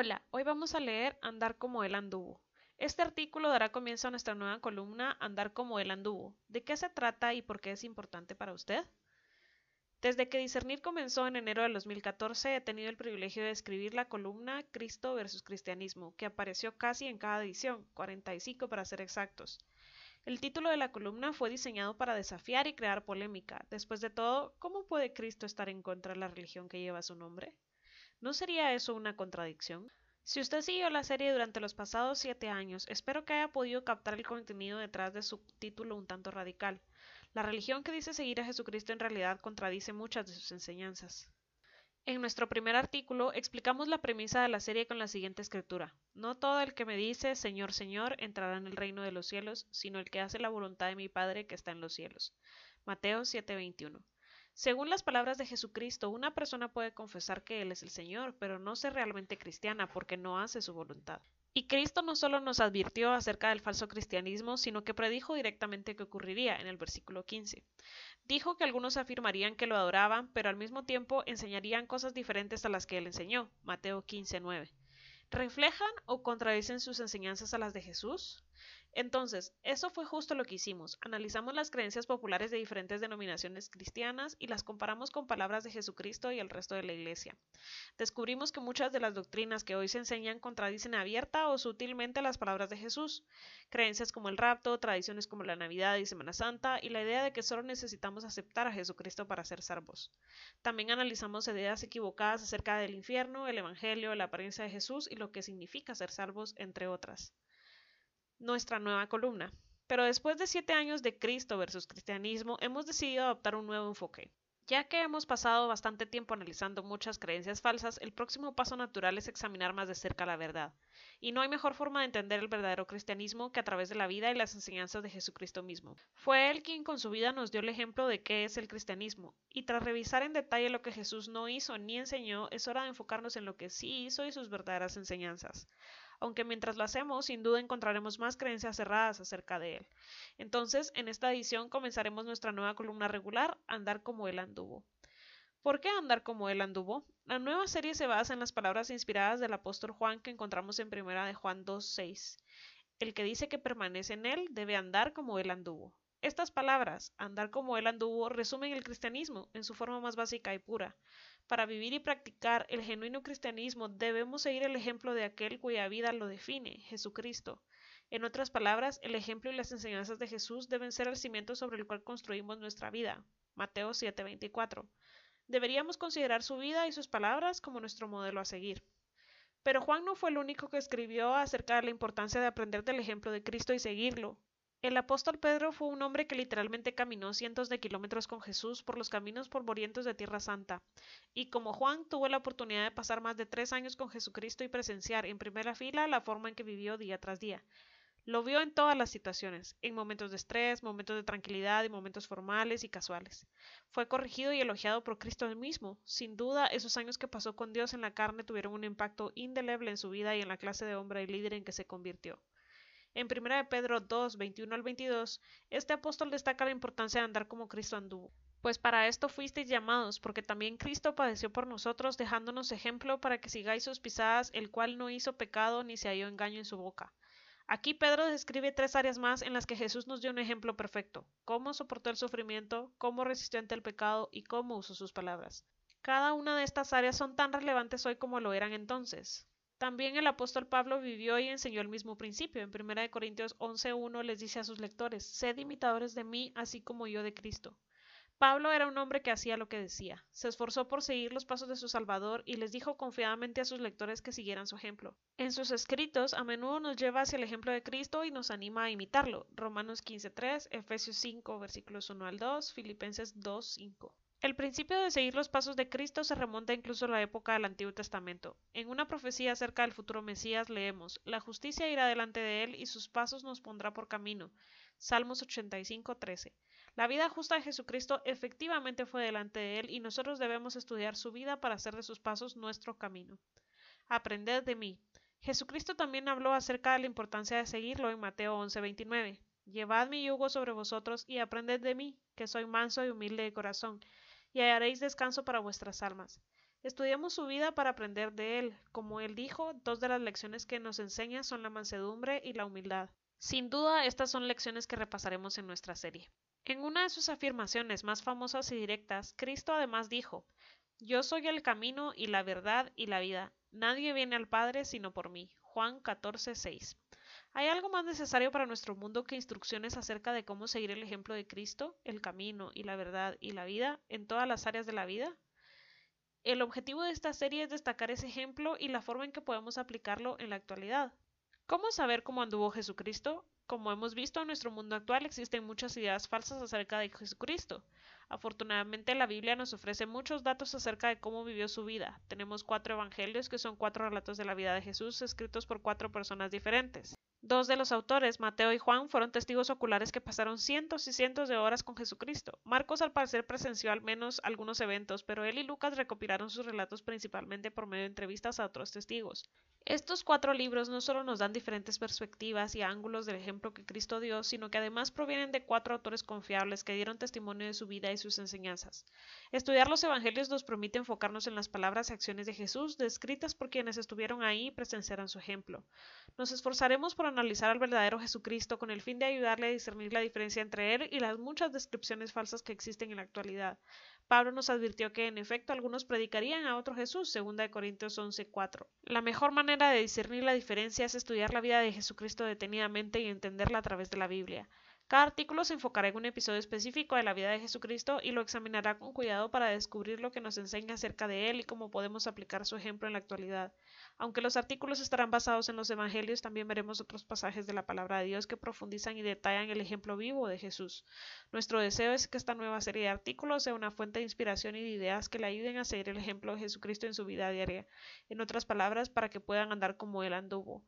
Hola, hoy vamos a leer Andar como él anduvo. Este artículo dará comienzo a nuestra nueva columna Andar como él anduvo. ¿De qué se trata y por qué es importante para usted? Desde que Discernir comenzó en enero del 2014 he tenido el privilegio de escribir la columna Cristo versus Cristianismo, que apareció casi en cada edición, 45 para ser exactos. El título de la columna fue diseñado para desafiar y crear polémica. Después de todo, ¿cómo puede Cristo estar en contra de la religión que lleva su nombre? ¿No sería eso una contradicción? Si usted siguió la serie durante los pasados siete años, espero que haya podido captar el contenido detrás de su título un tanto radical. La religión que dice seguir a Jesucristo en realidad contradice muchas de sus enseñanzas. En nuestro primer artículo explicamos la premisa de la serie con la siguiente escritura. No todo el que me dice Señor, Señor entrará en el reino de los cielos, sino el que hace la voluntad de mi Padre que está en los cielos. Mateo 7:21. Según las palabras de Jesucristo, una persona puede confesar que Él es el Señor, pero no ser realmente cristiana porque no hace su voluntad. Y Cristo no solo nos advirtió acerca del falso cristianismo, sino que predijo directamente que ocurriría en el versículo 15. Dijo que algunos afirmarían que lo adoraban, pero al mismo tiempo enseñarían cosas diferentes a las que él enseñó. Mateo 15:9. ¿Reflejan o contradicen sus enseñanzas a las de Jesús? Entonces, eso fue justo lo que hicimos. Analizamos las creencias populares de diferentes denominaciones cristianas y las comparamos con palabras de Jesucristo y el resto de la Iglesia. Descubrimos que muchas de las doctrinas que hoy se enseñan contradicen abierta o sutilmente las palabras de Jesús. Creencias como el rapto, tradiciones como la Navidad y Semana Santa y la idea de que solo necesitamos aceptar a Jesucristo para ser salvos. También analizamos ideas equivocadas acerca del infierno, el Evangelio, la apariencia de Jesús y lo que significa ser salvos, entre otras nuestra nueva columna. Pero después de siete años de Cristo versus cristianismo, hemos decidido adoptar un nuevo enfoque. Ya que hemos pasado bastante tiempo analizando muchas creencias falsas, el próximo paso natural es examinar más de cerca la verdad. Y no hay mejor forma de entender el verdadero cristianismo que a través de la vida y las enseñanzas de Jesucristo mismo. Fue Él quien con su vida nos dio el ejemplo de qué es el cristianismo. Y tras revisar en detalle lo que Jesús no hizo ni enseñó, es hora de enfocarnos en lo que sí hizo y sus verdaderas enseñanzas aunque mientras lo hacemos sin duda encontraremos más creencias cerradas acerca de él. Entonces, en esta edición comenzaremos nuestra nueva columna regular, Andar como él anduvo. ¿Por qué andar como él anduvo? La nueva serie se basa en las palabras inspiradas del apóstol Juan que encontramos en primera de Juan 2.6. El que dice que permanece en él debe andar como él anduvo. Estas palabras, andar como él anduvo, resumen el cristianismo en su forma más básica y pura. Para vivir y practicar el genuino cristianismo debemos seguir el ejemplo de aquel cuya vida lo define, Jesucristo. En otras palabras, el ejemplo y las enseñanzas de Jesús deben ser el cimiento sobre el cual construimos nuestra vida. Mateo 7:24. Deberíamos considerar su vida y sus palabras como nuestro modelo a seguir. Pero Juan no fue el único que escribió acerca de la importancia de aprender del ejemplo de Cristo y seguirlo. El apóstol Pedro fue un hombre que literalmente caminó cientos de kilómetros con Jesús por los caminos polvorientos de Tierra Santa, y como Juan tuvo la oportunidad de pasar más de tres años con Jesucristo y presenciar en primera fila la forma en que vivió día tras día. Lo vio en todas las situaciones, en momentos de estrés, momentos de tranquilidad y momentos formales y casuales. Fue corregido y elogiado por Cristo mismo. Sin duda, esos años que pasó con Dios en la carne tuvieron un impacto indeleble en su vida y en la clase de hombre y líder en que se convirtió. En 1 de Pedro 2, 21 al 22, este apóstol destaca la importancia de andar como Cristo anduvo. Pues para esto fuisteis llamados, porque también Cristo padeció por nosotros, dejándonos ejemplo para que sigáis sus pisadas, el cual no hizo pecado ni se halló engaño en su boca. Aquí Pedro describe tres áreas más en las que Jesús nos dio un ejemplo perfecto, cómo soportó el sufrimiento, cómo resistió ante el pecado y cómo usó sus palabras. Cada una de estas áreas son tan relevantes hoy como lo eran entonces. También el apóstol Pablo vivió y enseñó el mismo principio. En 1 Corintios 11.1 les dice a sus lectores, sed imitadores de mí, así como yo de Cristo. Pablo era un hombre que hacía lo que decía, se esforzó por seguir los pasos de su Salvador y les dijo confiadamente a sus lectores que siguieran su ejemplo. En sus escritos a menudo nos lleva hacia el ejemplo de Cristo y nos anima a imitarlo. Romanos 15.3, Efesios 5, versículos 1 al 2, Filipenses 2.5. El principio de seguir los pasos de Cristo se remonta incluso a la época del Antiguo Testamento. En una profecía acerca del futuro Mesías leemos, La justicia irá delante de él y sus pasos nos pondrá por camino. Salmos 85:13. La vida justa de Jesucristo efectivamente fue delante de él y nosotros debemos estudiar su vida para hacer de sus pasos nuestro camino. Aprended de mí. Jesucristo también habló acerca de la importancia de seguirlo en Mateo 11:29. Llevad mi yugo sobre vosotros y aprended de mí, que soy manso y humilde de corazón y hallaréis descanso para vuestras almas. Estudiamos su vida para aprender de él. Como él dijo, dos de las lecciones que nos enseña son la mansedumbre y la humildad. Sin duda, estas son lecciones que repasaremos en nuestra serie. En una de sus afirmaciones más famosas y directas, Cristo además dijo, Yo soy el camino y la verdad y la vida. Nadie viene al Padre sino por mí. Juan 14:6. ¿Hay algo más necesario para nuestro mundo que instrucciones acerca de cómo seguir el ejemplo de Cristo, el camino y la verdad y la vida en todas las áreas de la vida? El objetivo de esta serie es destacar ese ejemplo y la forma en que podemos aplicarlo en la actualidad. ¿Cómo saber cómo anduvo Jesucristo? Como hemos visto en nuestro mundo actual existen muchas ideas falsas acerca de Jesucristo. Afortunadamente la Biblia nos ofrece muchos datos acerca de cómo vivió su vida. Tenemos cuatro evangelios que son cuatro relatos de la vida de Jesús escritos por cuatro personas diferentes. Dos de los autores, Mateo y Juan, fueron testigos oculares que pasaron cientos y cientos de horas con Jesucristo. Marcos al parecer presenció al menos algunos eventos, pero él y Lucas recopilaron sus relatos principalmente por medio de entrevistas a otros testigos. Estos cuatro libros no solo nos dan diferentes perspectivas y ángulos del ejemplo que Cristo dio, sino que además provienen de cuatro autores confiables que dieron testimonio de su vida y sus enseñanzas. Estudiar los evangelios nos permite enfocarnos en las palabras y acciones de Jesús descritas por quienes estuvieron ahí y presenciaron su ejemplo. Nos esforzaremos por analizar al verdadero Jesucristo con el fin de ayudarle a discernir la diferencia entre él y las muchas descripciones falsas que existen en la actualidad. Pablo nos advirtió que en efecto algunos predicarían a otro Jesús, 2 Corintios 11:4. La mejor manera de discernir la diferencia es estudiar la vida de Jesucristo detenidamente y entenderla a través de la Biblia. Cada artículo se enfocará en un episodio específico de la vida de Jesucristo y lo examinará con cuidado para descubrir lo que nos enseña acerca de él y cómo podemos aplicar su ejemplo en la actualidad. Aunque los artículos estarán basados en los evangelios, también veremos otros pasajes de la palabra de Dios que profundizan y detallan el ejemplo vivo de Jesús. Nuestro deseo es que esta nueva serie de artículos sea una fuente de inspiración y de ideas que le ayuden a seguir el ejemplo de Jesucristo en su vida diaria. En otras palabras, para que puedan andar como él anduvo.